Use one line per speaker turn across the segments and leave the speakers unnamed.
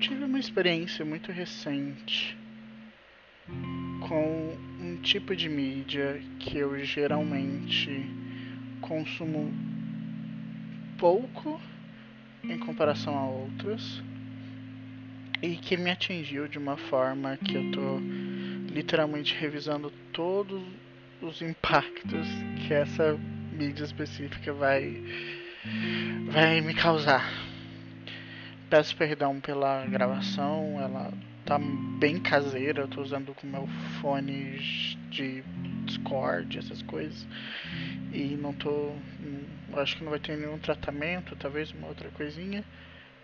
tive uma experiência muito recente com um tipo de mídia que eu geralmente consumo pouco em comparação a outras e que me atingiu de uma forma que eu tô literalmente revisando todos os impactos que essa mídia específica vai vai me causar. Peço perdão pela gravação, ela tá bem caseira, eu tô usando com meu fone de Discord, essas coisas. E não tô. Acho que não vai ter nenhum tratamento, talvez uma outra coisinha.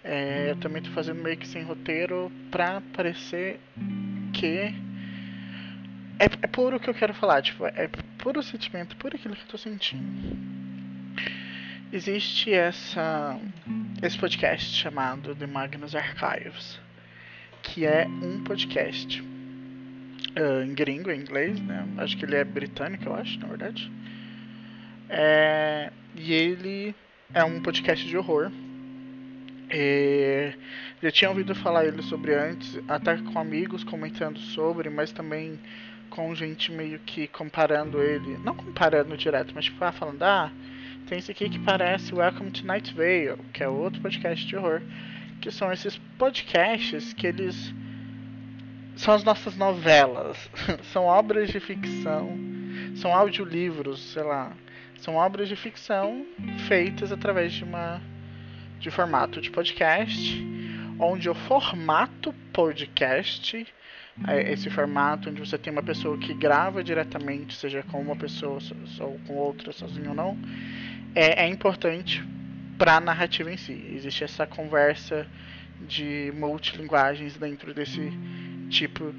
É, eu também tô fazendo meio que sem roteiro pra parecer que. É, é puro o que eu quero falar, tipo, é puro sentimento, puro aquilo que eu tô sentindo. Existe essa, esse podcast chamado The Magnus Archives, que é um podcast uh, em gringo, em inglês, né? Acho que ele é britânico, eu acho, na verdade. É, e ele é um podcast de horror. E já tinha ouvido falar ele sobre antes, até com amigos comentando sobre, mas também com gente meio que comparando ele, não comparando direto, mas tipo, ah, falando, ah, tem esse aqui que parece Welcome to Night Vale, que é outro podcast de horror, que são esses podcasts que eles são as nossas novelas, são obras de ficção, são audiolivros, sei lá, são obras de ficção feitas através de uma de formato de podcast, onde o formato podcast é esse formato onde você tem uma pessoa que grava diretamente, seja com uma pessoa ou com outra, sozinho ou não, é, é importante para a narrativa em si. Existe essa conversa de multilinguagens dentro desse tipo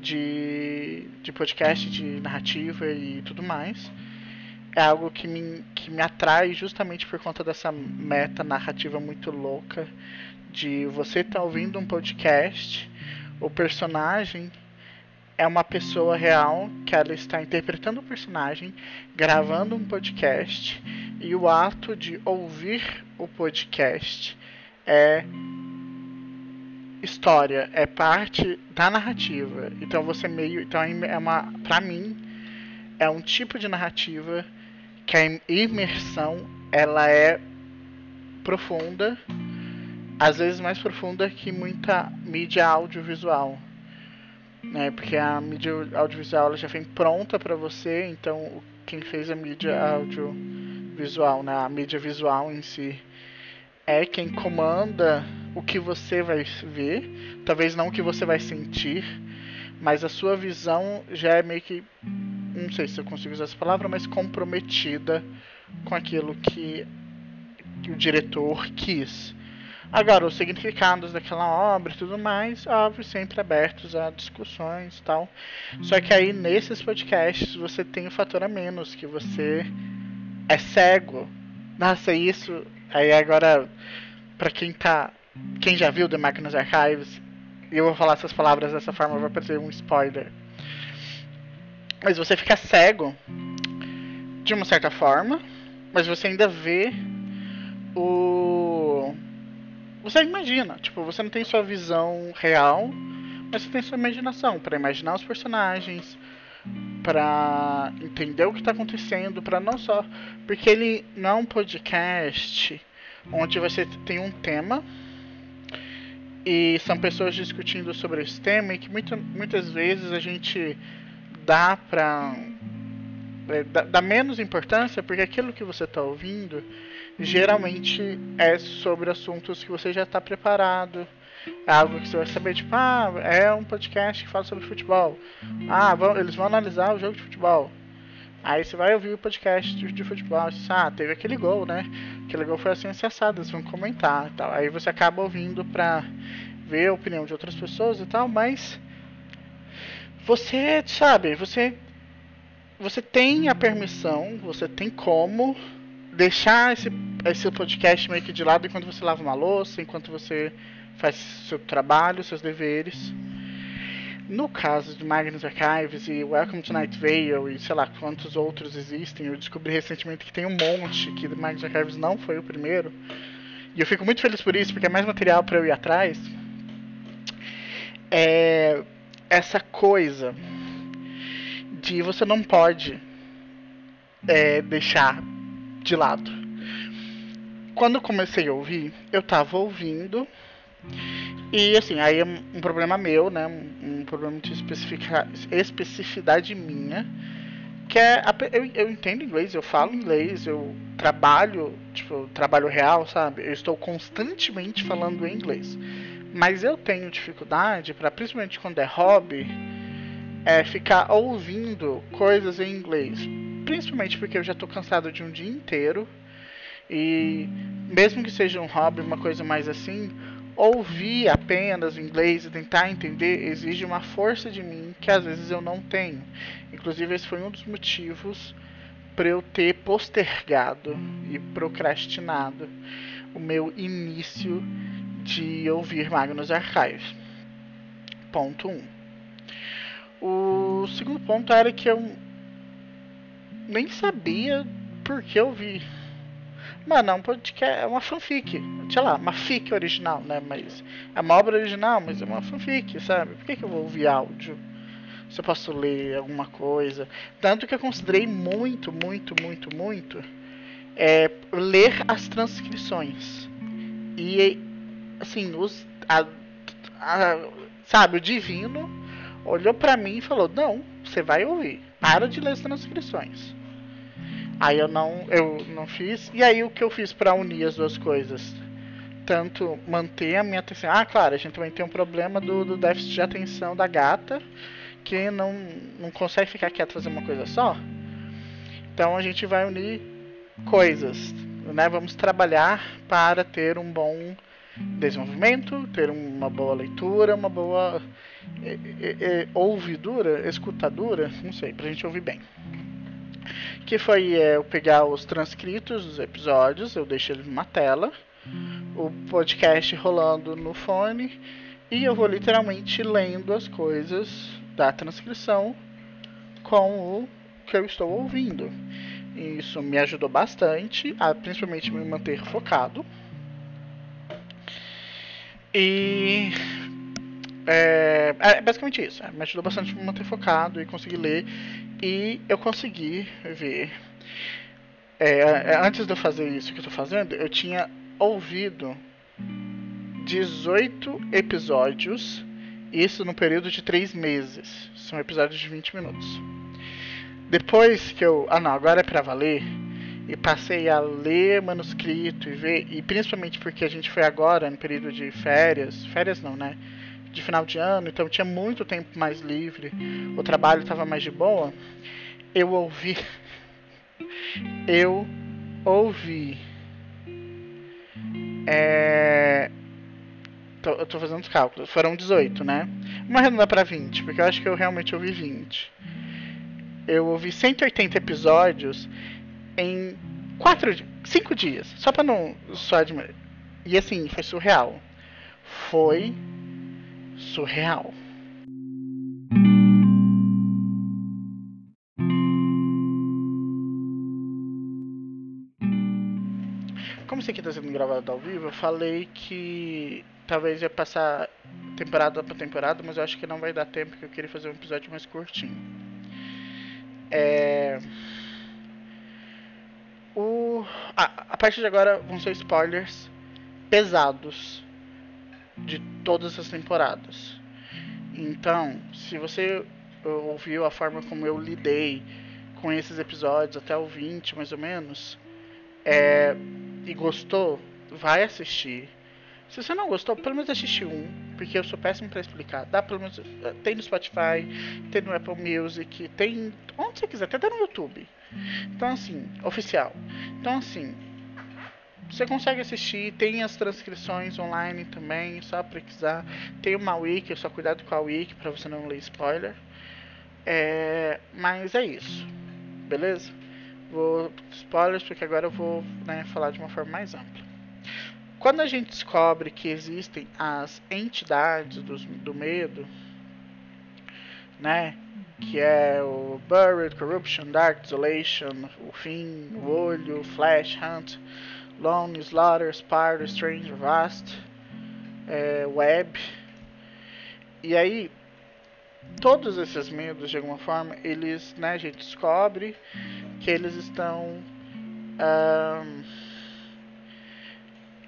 de, de podcast, de narrativa e tudo mais é algo que me, que me atrai justamente por conta dessa meta narrativa muito louca de você estar tá ouvindo um podcast, o personagem é uma pessoa real que ela está interpretando o personagem, gravando um podcast e o ato de ouvir o podcast é história, é parte da narrativa. Então você meio, então é uma, para mim, é um tipo de narrativa que a imersão ela é profunda, às vezes mais profunda que muita mídia audiovisual, né? Porque a mídia audiovisual ela já vem pronta para você, então quem fez a mídia audiovisual, né? A mídia visual em si é quem comanda o que você vai ver, talvez não o que você vai sentir, mas a sua visão já é meio que não sei se eu consigo usar essa palavra, mas comprometida com aquilo que, que o diretor quis. Agora, os significados daquela obra e tudo mais, óbvio, sempre abertos a discussões e tal. Só que aí, nesses podcasts, você tem o um fator a menos, que você é cego. Nossa, isso... Aí agora, pra quem tá... Quem já viu The Máquinas Archives, eu vou falar essas palavras dessa forma, vai parecer um spoiler. Mas você fica cego de uma certa forma, mas você ainda vê o. Você imagina, tipo, você não tem sua visão real, mas você tem sua imaginação para imaginar os personagens, para entender o que está acontecendo, para não só. Porque ele não é um podcast onde você tem um tema e são pessoas discutindo sobre esse tema e que muita, muitas vezes a gente dá pra. É, dá, dá menos importância porque aquilo que você está ouvindo geralmente é sobre assuntos que você já está preparado. É algo que você vai saber, tipo, ah, é um podcast que fala sobre futebol. Ah, vão, eles vão analisar o jogo de futebol. Aí você vai ouvir o podcast de, futebol. Você, ah, teve aquele gol, né? Aquele gol foi assim acessado, eles vão comentar tal. Aí você acaba ouvindo pra ver a opinião de outras pessoas e tal, mas você sabe, você você tem a permissão, você tem como deixar esse, esse podcast meio que de lado enquanto você lava uma louça, enquanto você faz seu trabalho, seus deveres. No caso de Magnus Archives e Welcome to Night Vale e sei lá quantos outros existem, eu descobri recentemente que tem um monte, que Magnus Archives não foi o primeiro. E eu fico muito feliz por isso, porque é mais material para eu ir atrás. é essa coisa de você não pode é, deixar de lado. Quando comecei a ouvir, eu tava ouvindo e assim, aí é um problema meu, né? Um, problema de especificidade minha. Que é. Eu, eu entendo inglês, eu falo inglês, eu trabalho, tipo, trabalho real, sabe? Eu estou constantemente falando inglês. Mas eu tenho dificuldade para, principalmente quando é hobby, é ficar ouvindo coisas em inglês. Principalmente porque eu já estou cansado de um dia inteiro. E mesmo que seja um hobby, uma coisa mais assim, ouvir apenas o inglês e tentar entender exige uma força de mim que às vezes eu não tenho. Inclusive, esse foi um dos motivos para eu ter postergado e procrastinado o meu início de ouvir Magnus Archives. Ponto 1. Um. O segundo ponto era que eu nem sabia por que ouvir Mano, é um podcast, é uma fanfic. Sei lá, uma fic original, né? Mas é uma obra original, mas é uma fanfic, sabe? Por que, que eu vou ouvir áudio? Se eu posso ler alguma coisa. Tanto que eu considerei muito, muito, muito, muito é, ler as transcrições. E, assim, os, a, a, sabe, o divino olhou pra mim e falou: Não, você vai ouvir. Para de ler as transcrições. Aí eu não, eu não fiz. E aí o que eu fiz para unir as duas coisas? Tanto manter a minha atenção. Ah, claro, a gente também tem um problema do, do déficit de atenção da gata, que não, não consegue ficar quieta fazer uma coisa só. Então a gente vai unir coisas, né? Vamos trabalhar para ter um bom desenvolvimento, ter uma boa leitura, uma boa é, é, é, ouvidura, escutadura, não sei, pra gente ouvir bem que foi é, eu pegar os transcritos dos episódios, eu deixei ele numa tela, o podcast rolando no fone e eu vou literalmente lendo as coisas da transcrição com o que eu estou ouvindo. Isso me ajudou bastante, a principalmente me manter focado. E é, é basicamente isso. É, me ajudou bastante a me manter focado e conseguir ler e eu consegui ver. É, é, antes de eu fazer isso que eu tô fazendo, eu tinha ouvido 18 episódios, isso no período de 3 meses. São episódios de 20 minutos. Depois que eu. Ah, não, agora é pra valer. E passei a ler manuscrito e ver. E principalmente porque a gente foi agora no período de férias. Férias não, né? De final de ano, então tinha muito tempo mais livre, o trabalho estava mais de boa, eu ouvi. Eu ouvi. É. Tô, eu tô fazendo os cálculos. Foram 18, né? Uma arredondar para 20, porque eu acho que eu realmente ouvi 20. Eu ouvi 180 episódios em 4 5 dias. Só pra não só admirar. E assim, foi surreal. Foi surreal. Como isso aqui está sendo gravado ao vivo, eu falei que talvez ia passar temporada para temporada, mas eu acho que não vai dar tempo, porque eu queria fazer um episódio mais curtinho. É... O... Ah, a partir de agora vão ser spoilers pesados de todas as temporadas. Então, se você ouviu a forma como eu lidei com esses episódios até o 20, mais ou menos, é, e gostou, vai assistir. Se você não gostou, pelo menos assiste um, porque eu sou péssimo para explicar. Dá pelo menos tem no Spotify, tem no Apple Music, tem onde você quiser, até no YouTube. Então assim, oficial. Então assim, você consegue assistir, tem as transcrições online também, só precisar. Tem uma wiki, só cuidado com a wiki para você não ler spoiler. É, mas é isso, beleza? Vou spoilers porque agora eu vou né, falar de uma forma mais ampla. Quando a gente descobre que existem as entidades do, do medo, né? Que é o Buried, Corruption, Dark Desolation, o Fim, o Olho, Flash, Hunt Lone, Slaughter, Spire, Strange, Vast, é, Web. E aí, todos esses medos, de alguma forma, eles, né, a gente descobre que eles estão.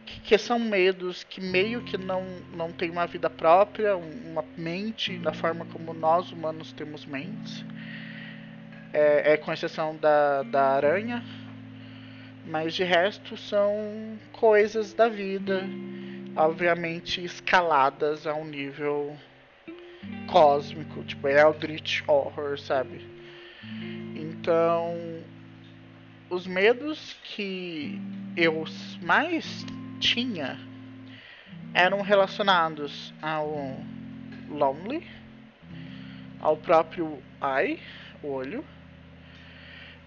que, que, são medos que meio que não, não têm uma vida própria, uma mente, da forma como nós humanos temos mentes. É, é com exceção da, da aranha, mas de resto são coisas da vida, obviamente escaladas a um nível cósmico, tipo Eldritch Horror, sabe? Então, os medos que eu mais tinha eram relacionados ao Lonely, ao próprio Eye, olho,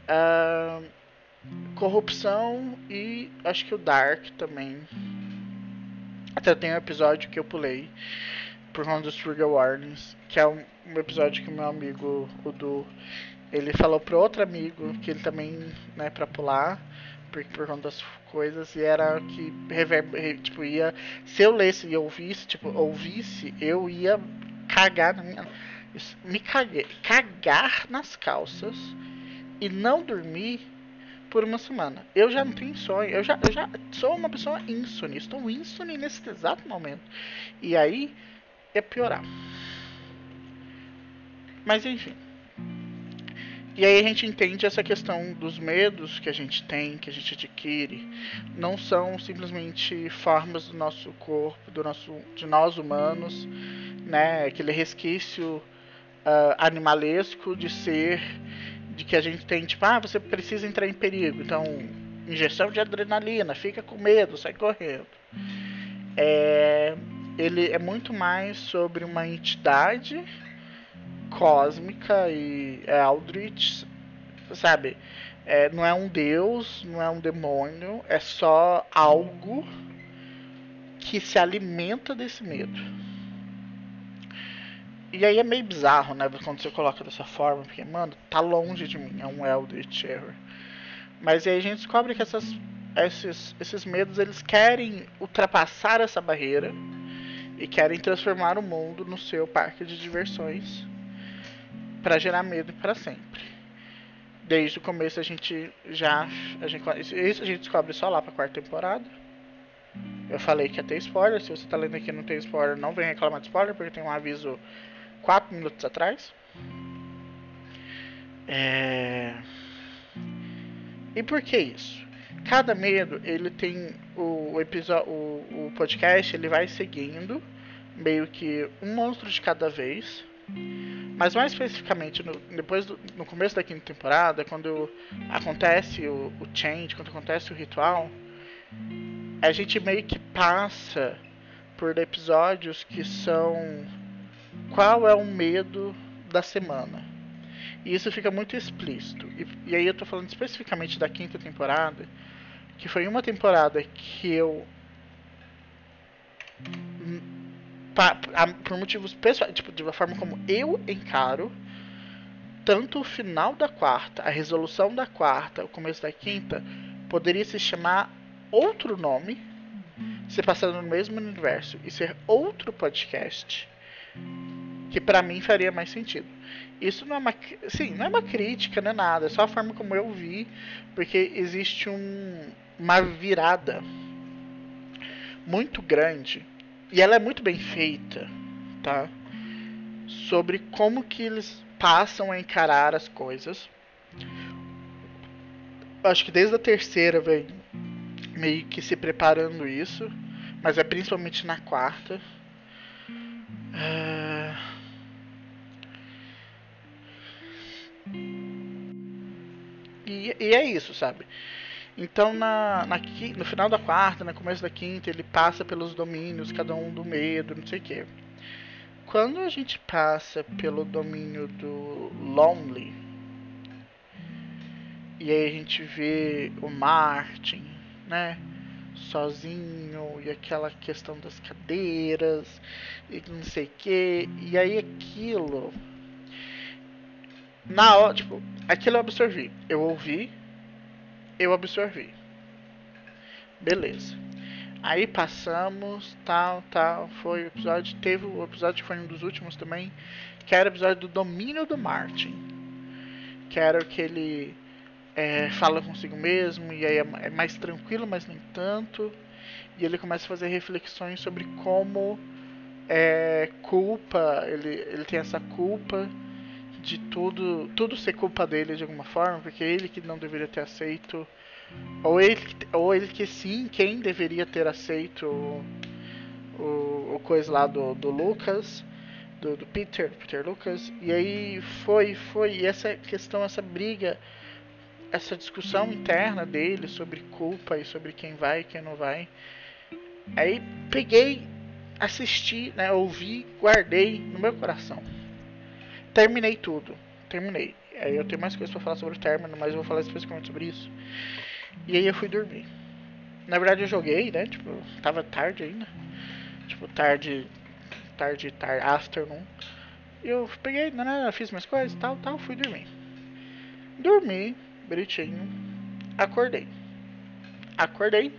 uh, corrupção e acho que o Dark também. Até tem um episódio que eu pulei por conta dos Trigger Warnings, que é um, episódio que meu amigo, o Du, ele falou para outro amigo que ele também, né, para pular, por, por conta das coisas, e era que tipo, ia, se eu lesse e ouvisse, tipo, ouvisse, eu ia cagar na minha, me caguei, cagar nas calças e não dormir por uma semana. Eu já não tenho sonho, eu já, eu já sou uma pessoa insone, estou insone nesse exato momento. E aí, é piorar. Mas enfim. E aí a gente entende essa questão dos medos que a gente tem, que a gente adquire, não são simplesmente formas do nosso corpo, do nosso, de nós humanos, né? Aquele resquício uh, animalesco de ser, de que a gente tem, tipo, ah, você precisa entrar em perigo, então injeção de adrenalina, fica com medo, sai correndo. É, ele é muito mais sobre uma entidade cósmica e é Aldrich, sabe? É, não é um deus, não é um demônio, é só algo que se alimenta desse medo. E aí é meio bizarro, né? Quando você coloca dessa forma, porque, mano, tá longe de mim, é um Eldritch Error. Mas aí a gente descobre que essas, esses, esses medos, eles querem ultrapassar essa barreira e querem transformar o mundo no seu parque de diversões para gerar medo para sempre. Desde o começo a gente já a gente, isso a gente descobre só lá para quarta temporada. Eu falei que ia ter spoiler, se você tá lendo aqui não tem spoiler, não vem reclamar de spoiler porque tem um aviso 4 minutos atrás. É... E por que isso? cada medo ele tem o episódio, o, o podcast ele vai seguindo meio que um monstro de cada vez. Mas mais especificamente, no, depois do, no começo da quinta temporada, quando acontece o, o change, quando acontece o ritual, a gente meio que passa por episódios que são qual é o medo da semana. E isso fica muito explícito. E, e aí eu tô falando especificamente da quinta temporada, que foi uma temporada que eu por motivos pessoais, tipo, de uma forma como eu encaro, tanto o final da quarta, a resolução da quarta, o começo da quinta, poderia se chamar outro nome, se passando no mesmo universo e ser outro podcast, que para mim faria mais sentido. Isso não é uma, sim, não é uma crítica, não é nada, é só a forma como eu vi, porque existe um, uma virada muito grande e ela é muito bem feita, tá? Sobre como que eles passam a encarar as coisas. Acho que desde a terceira vem meio que se preparando isso, mas é principalmente na quarta. Uh... E, e é isso, sabe? Então, na, na, no final da quarta, no começo da quinta, ele passa pelos domínios, cada um do medo, não sei o quê. Quando a gente passa pelo domínio do Lonely, e aí a gente vê o Martin, né? Sozinho, e aquela questão das cadeiras, e não sei o que, e aí aquilo. Na hora, tipo, aquilo eu absorvi. Eu ouvi, eu absorvi. Beleza. Aí passamos, tal, tal, foi o episódio, teve o episódio que foi um dos últimos também, que era o episódio do domínio do Martin. Que era o que ele é, fala consigo mesmo, e aí é, é mais tranquilo, mas nem tanto. E ele começa a fazer reflexões sobre como é, culpa, ele, ele tem essa culpa de tudo, tudo ser culpa dele de alguma forma, porque ele que não deveria ter aceito, ou ele, ou ele que sim, quem deveria ter aceito o, o, o coisa lá do, do Lucas, do, do Peter, Peter Lucas, e aí foi, foi, e essa questão, essa briga, essa discussão interna dele sobre culpa e sobre quem vai e quem não vai. Aí peguei assisti, né, ouvi, guardei no meu coração. Terminei tudo, terminei. Aí eu tenho mais coisas para falar sobre o término, mas eu vou falar especificamente sobre isso. E aí eu fui dormir. Na verdade eu joguei, né, tipo, tava tarde ainda. Tipo, tarde, tarde, tarde, afternoon. Eu peguei, né fiz minhas coisas, tal, tal, fui dormir. Dormi, bonitinho. Acordei. Acordei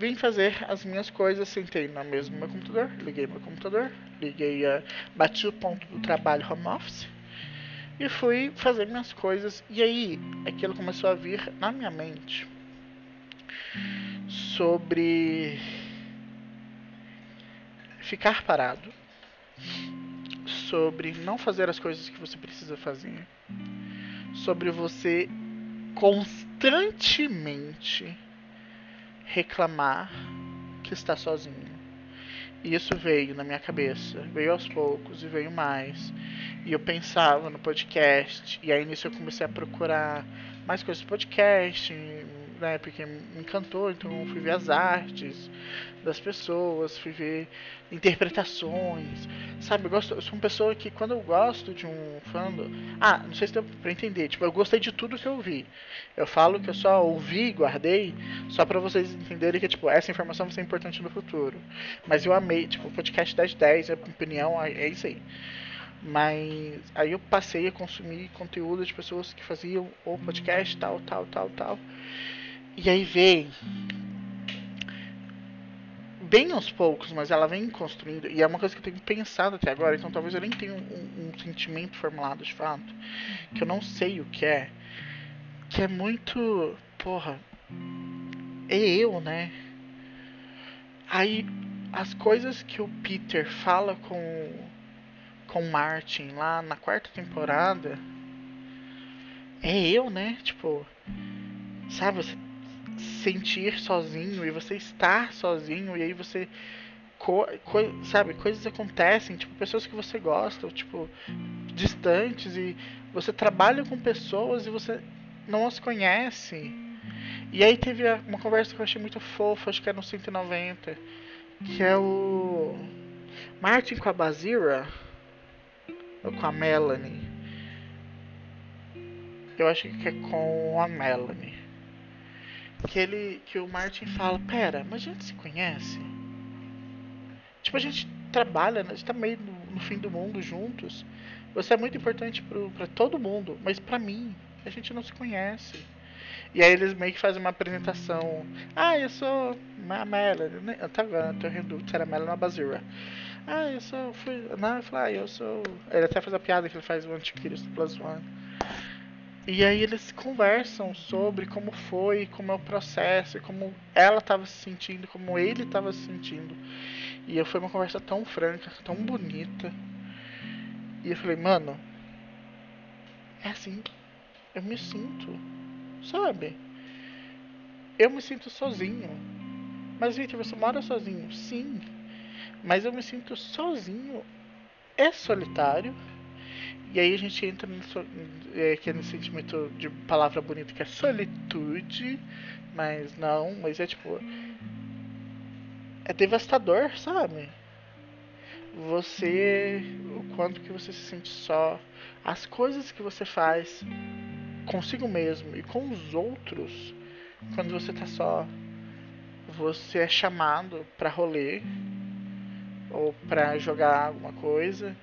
vim fazer as minhas coisas, sentei na mesa do meu computador, liguei meu computador, liguei a. bati o ponto do trabalho home office e fui fazer minhas coisas. E aí aquilo começou a vir na minha mente sobre ficar parado, sobre não fazer as coisas que você precisa fazer, sobre você constantemente reclamar que está sozinho. E isso veio na minha cabeça, veio aos poucos e veio mais. E eu pensava no podcast, e aí nisso eu comecei a procurar mais coisas do podcast, né, porque me encantou, então fui ver as artes das pessoas, fui ver interpretações, sabe, eu, gosto, eu sou uma pessoa que quando eu gosto de um fandom, ah, não sei se deu pra entender, tipo, eu gostei de tudo que eu vi, eu falo que eu só ouvi e guardei, só pra vocês entenderem que, tipo, essa informação vai ser importante no futuro, mas eu amei, tipo, o podcast 1010, a opinião, é, é isso aí. Mas aí eu passei a consumir conteúdo de pessoas que faziam o podcast, tal, tal, tal, tal. E aí vem bem aos poucos, mas ela vem construindo, e é uma coisa que eu tenho pensado até agora, então talvez eu nem tenha um, um, um, sentimento formulado de fato, que eu não sei o que é, que é muito, porra, é eu, né? Aí as coisas que o Peter fala com com Martin lá na quarta temporada é eu, né? Tipo, sabe, você sentir sozinho e você estar sozinho e aí você co co sabe coisas acontecem tipo pessoas que você gosta tipo distantes e você trabalha com pessoas e você não as conhece. E aí teve uma conversa que eu achei muito fofa acho que é no 190 que é o Martin com a Bazira ou com a Melanie. Eu acho que é com a Melanie que ele que o Martin fala, pera, mas a gente se conhece? Tipo, a gente trabalha, né? a gente tá meio no, no fim do mundo juntos. Você é muito importante para todo mundo, mas para mim, a gente não se conhece. E aí eles meio que fazem uma apresentação. Ah, eu sou a Melanie. Né? Tá vendo? Eu tô rindo que era Melanie Bazira. Ah, eu sou. Fui, não, eu falei, ah, eu sou. Ele até faz a piada que ele faz o Anticristo Plus One. E aí eles conversam sobre como foi, como é o processo, como ela estava se sentindo, como ele estava se sentindo. E foi uma conversa tão franca, tão bonita. E eu falei, mano, é assim, eu me sinto, sabe? Eu me sinto sozinho. Mas Victor, você mora sozinho? Sim. Mas eu me sinto sozinho. É solitário e aí a gente entra nisso, é, que é no sentimento de palavra bonita que é solitude, mas não, mas é tipo. É devastador, sabe? Você. O quanto que você se sente só. As coisas que você faz consigo mesmo e com os outros quando você tá só. Você é chamado para rolê ou para jogar alguma coisa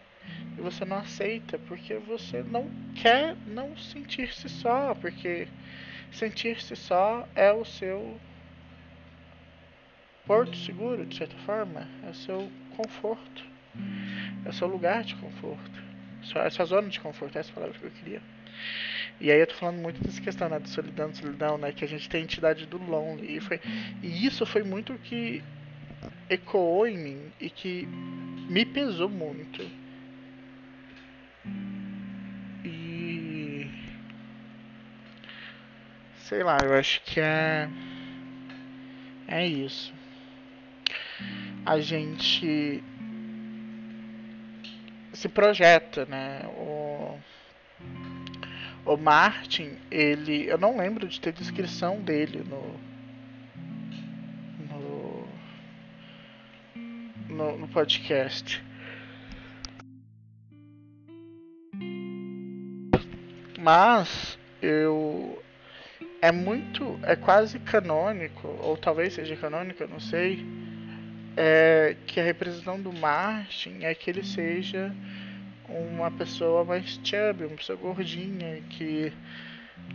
e você não aceita porque você não quer não sentir-se só, porque sentir-se só é o seu porto seguro, de certa forma, é o seu conforto, é o seu lugar de conforto, é a sua zona de conforto, é essa palavra que eu queria. E aí eu tô falando muito dessa questão, né, de solidão, solidão, né, que a gente tem a entidade do lonely, e, foi, e isso foi muito que ecoou em mim e que me pesou muito. E sei lá, eu acho que é é isso. A gente se projeta, né? O, o Martin, ele. Eu não lembro de ter descrição dele no. No, no, podcast. Mas eu é muito, é quase canônico, ou talvez seja canônico, eu não sei, é que a representação do Martin é que ele seja uma pessoa mais chubby, uma pessoa gordinha, que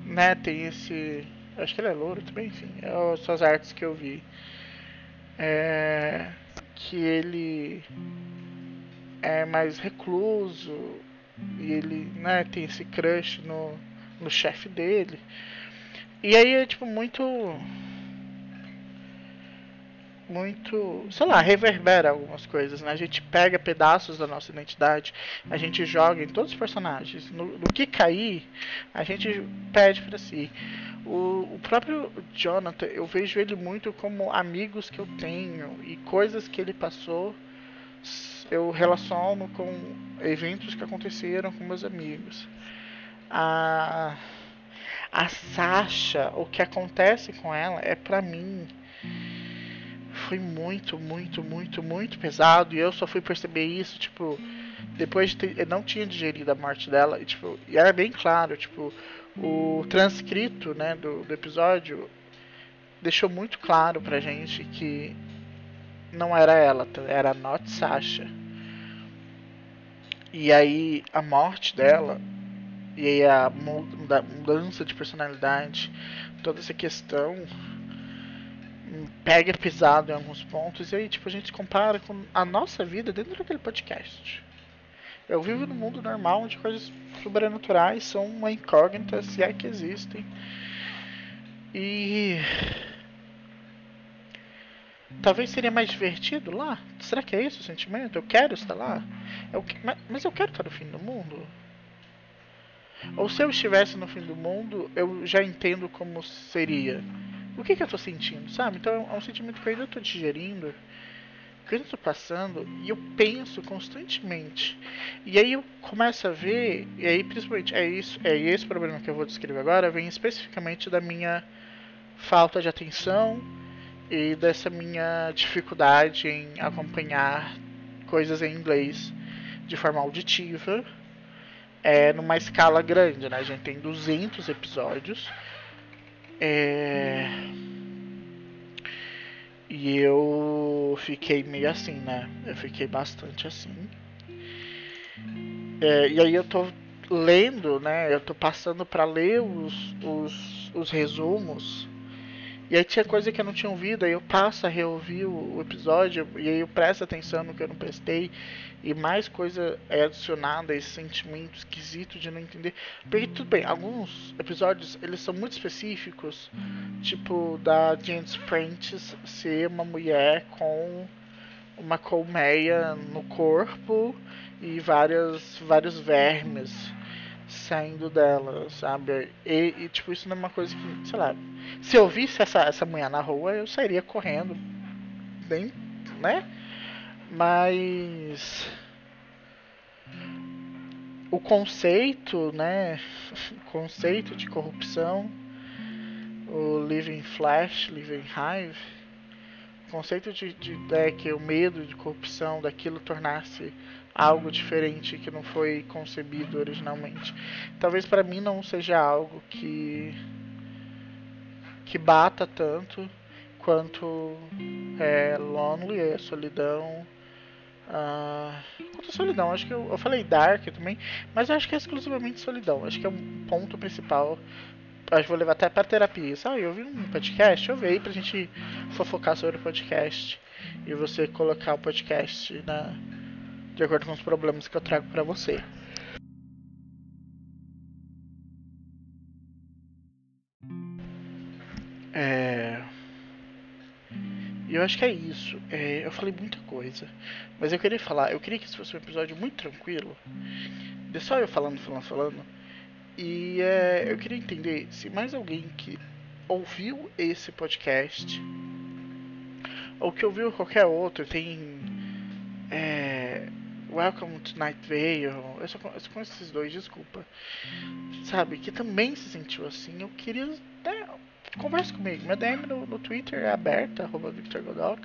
né, tem esse. Acho que ele é louro também, enfim, é são as artes que eu vi. É, que ele é mais recluso e ele né, tem esse crush no, no chefe dele. E aí é tipo muito. Muito. Sei lá, reverbera algumas coisas, né? A gente pega pedaços da nossa identidade, a gente joga em todos os personagens. No, no que cair, a gente pede para si. O, o próprio Jonathan, eu vejo ele muito como amigos que eu tenho e coisas que ele passou eu relaciono com eventos que aconteceram com meus amigos. A a Sasha, o que acontece com ela é para mim foi muito, muito, muito, muito pesado e eu só fui perceber isso, tipo, depois de ter, eu não tinha digerido a morte dela e tipo, e era bem claro, tipo, o transcrito, né, do, do episódio deixou muito claro pra gente que não era ela, era Not Sasha. E aí a morte dela e aí a mudança de personalidade, toda essa questão pega pesado em alguns pontos e aí tipo a gente compara com a nossa vida dentro daquele podcast. Eu vivo no mundo normal onde coisas sobrenaturais são uma incógnita se é que existem. E talvez seria mais divertido lá. Será que é isso o sentimento? Eu quero estar lá. Eu, mas eu quero estar no fim do mundo. Ou se eu estivesse no fim do mundo, eu já entendo como seria. O que, que eu estou sentindo, sabe? Então é um sentimento que eu ainda estou digerindo, que eu ainda estou passando, e eu penso constantemente. E aí eu começo a ver, e aí principalmente é isso, é esse problema que eu vou descrever agora, vem especificamente da minha falta de atenção e dessa minha dificuldade em acompanhar coisas em inglês de forma auditiva é numa escala grande, né? A gente tem 200 episódios. É... E eu fiquei meio assim, né? Eu fiquei bastante assim. É, e aí eu tô lendo, né? Eu tô passando para ler os, os, os resumos e aí tinha coisa que eu não tinha ouvido, aí eu passo a reouvir o, o episódio e aí eu presto atenção no que eu não prestei e mais coisa é adicionada esse sentimento esquisito de não entender. Porque tudo bem, alguns episódios eles são muito específicos, tipo da Jane Prentice ser uma mulher com uma colmeia no corpo e várias, vários vermes saindo dela, sabe? E, e, tipo, isso não é uma coisa que, sei lá, se eu visse essa, essa mulher na rua, eu sairia correndo, bem, né? Mas o conceito, né? O conceito de corrupção, o living flash, living hive, o conceito de, de, de é, que o medo de corrupção daquilo tornar-se algo diferente que não foi concebido originalmente. Talvez para mim não seja algo que que bata tanto quanto é, Lonely, é solidão. Uh, quanto a solidão, acho que eu, eu falei Dark também, mas eu acho que é exclusivamente solidão. Acho que é um ponto principal acho que vou levar até pra terapia. Sabe, eu vi um podcast, eu veio pra gente fofocar sobre o podcast. E você colocar o podcast na, de acordo com os problemas que eu trago pra você. É... Eu acho que é isso. É, eu falei muita coisa. Mas eu queria falar, eu queria que isso fosse um episódio muito tranquilo. De só eu falando, falando, falando. E é, eu queria entender se mais alguém que ouviu esse podcast ou que ouviu qualquer outro tem é, Welcome to Night Vale. Eu só, eu só conheço esses dois, desculpa. Sabe, que também se sentiu assim. Eu queria. Né, converse comigo. Minha DM no, no Twitter é aberta, arroba Victor Godoc.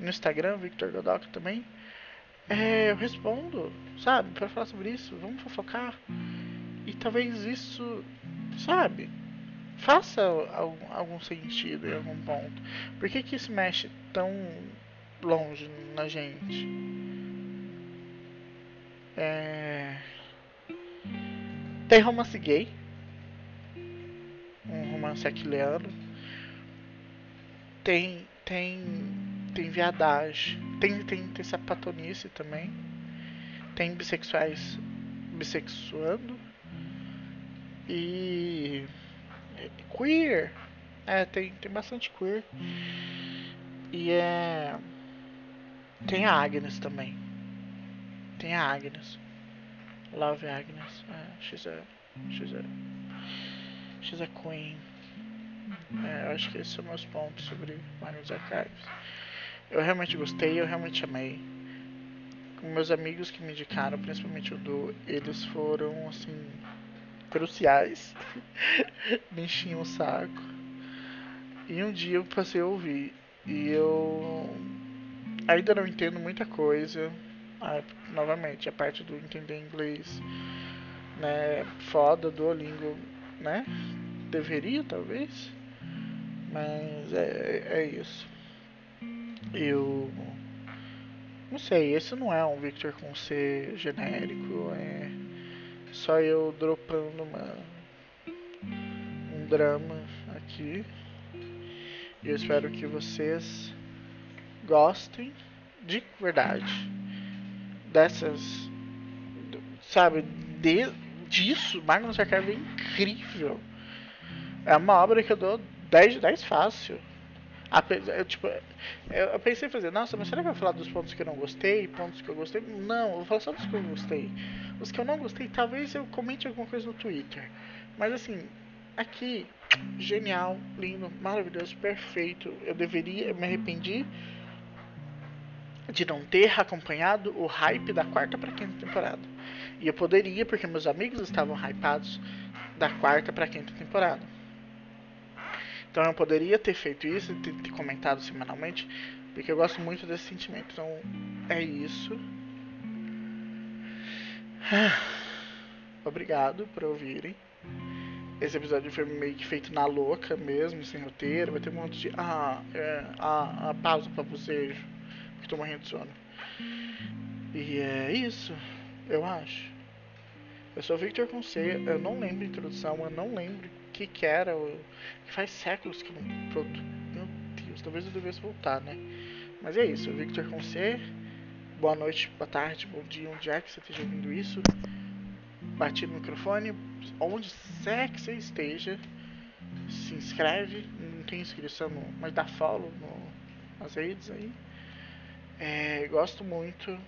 No Instagram, Victor Godoc também. É, eu respondo, sabe, para falar sobre isso. Vamos fofocar. E talvez isso, sabe, faça algum, algum sentido em algum ponto. Por que, que isso mexe tão longe na gente? É... Tem romance gay um romance aquiliano. Tem tem tem viadagem, tem tem tem sapatonice também. Tem bissexuais bissexuando e queer. É, tem tem bastante queer. E é tem a Agnes também. Tem a Agnes. Love Agnes. É, she's a she's a She's a Queen. É, eu acho que esses são meus pontos sobre Magnus Archives. Eu realmente gostei, eu realmente amei. Meus amigos que me indicaram, principalmente o do, eles foram assim cruciais. me enchiam o saco. E um dia eu passei a ouvir e eu ainda não entendo muita coisa. Ah, novamente, a parte do entender inglês, né, foda, Duolingo né? Deveria, talvez. Mas é, é isso. Eu. Não sei, esse não é um Victor com C genérico. É só eu dropando uma, um drama aqui. E eu espero que vocês gostem de verdade dessas. Sabe, de, disso, Magnus Archive é incrível. É uma obra que eu dou 10 de 10 fácil. Eu, tipo, eu pensei em fazer, nossa, mas será que eu vou falar dos pontos que eu não gostei, pontos que eu gostei? Não, eu vou falar só dos que eu gostei. Os que eu não gostei, talvez eu comente alguma coisa no Twitter. Mas assim, aqui, genial, lindo, maravilhoso, perfeito. Eu deveria, eu me arrependi de não ter acompanhado o hype da quarta para quinta temporada. E eu poderia, porque meus amigos estavam hypados da quarta para quinta temporada. Então eu poderia ter feito isso e ter, ter, comentado semanalmente, porque eu gosto muito desse sentimento. Então é isso. Obrigado por ouvirem. Esse episódio foi meio que feito na louca mesmo, sem roteiro. Vai ter um monte de. Ah, é, ah, ah pausa pra bocejo. Tô morrendo de sono. E é isso, eu acho. Eu sou Victor C, eu não lembro a introdução, eu não lembro o que, que era. Eu, faz séculos que eu não. Pronto. Meu Deus, talvez eu devesse voltar, né? Mas é isso, Victor C. Boa noite, boa tarde, bom dia, onde é que você esteja ouvindo isso. Bati no microfone, onde é que você esteja. Se inscreve, não tem inscrição, no, mas dá follow no, nas redes aí. É, gosto muito.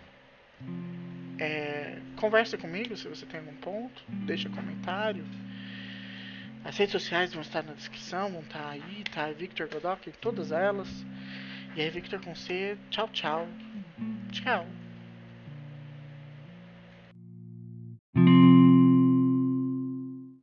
É, converse comigo se você tem algum ponto, deixa comentário. As redes sociais vão estar na descrição, vão estar aí, tá? Victor Godoc todas elas. E aí, Victor com C, tchau, tchau. Tchau.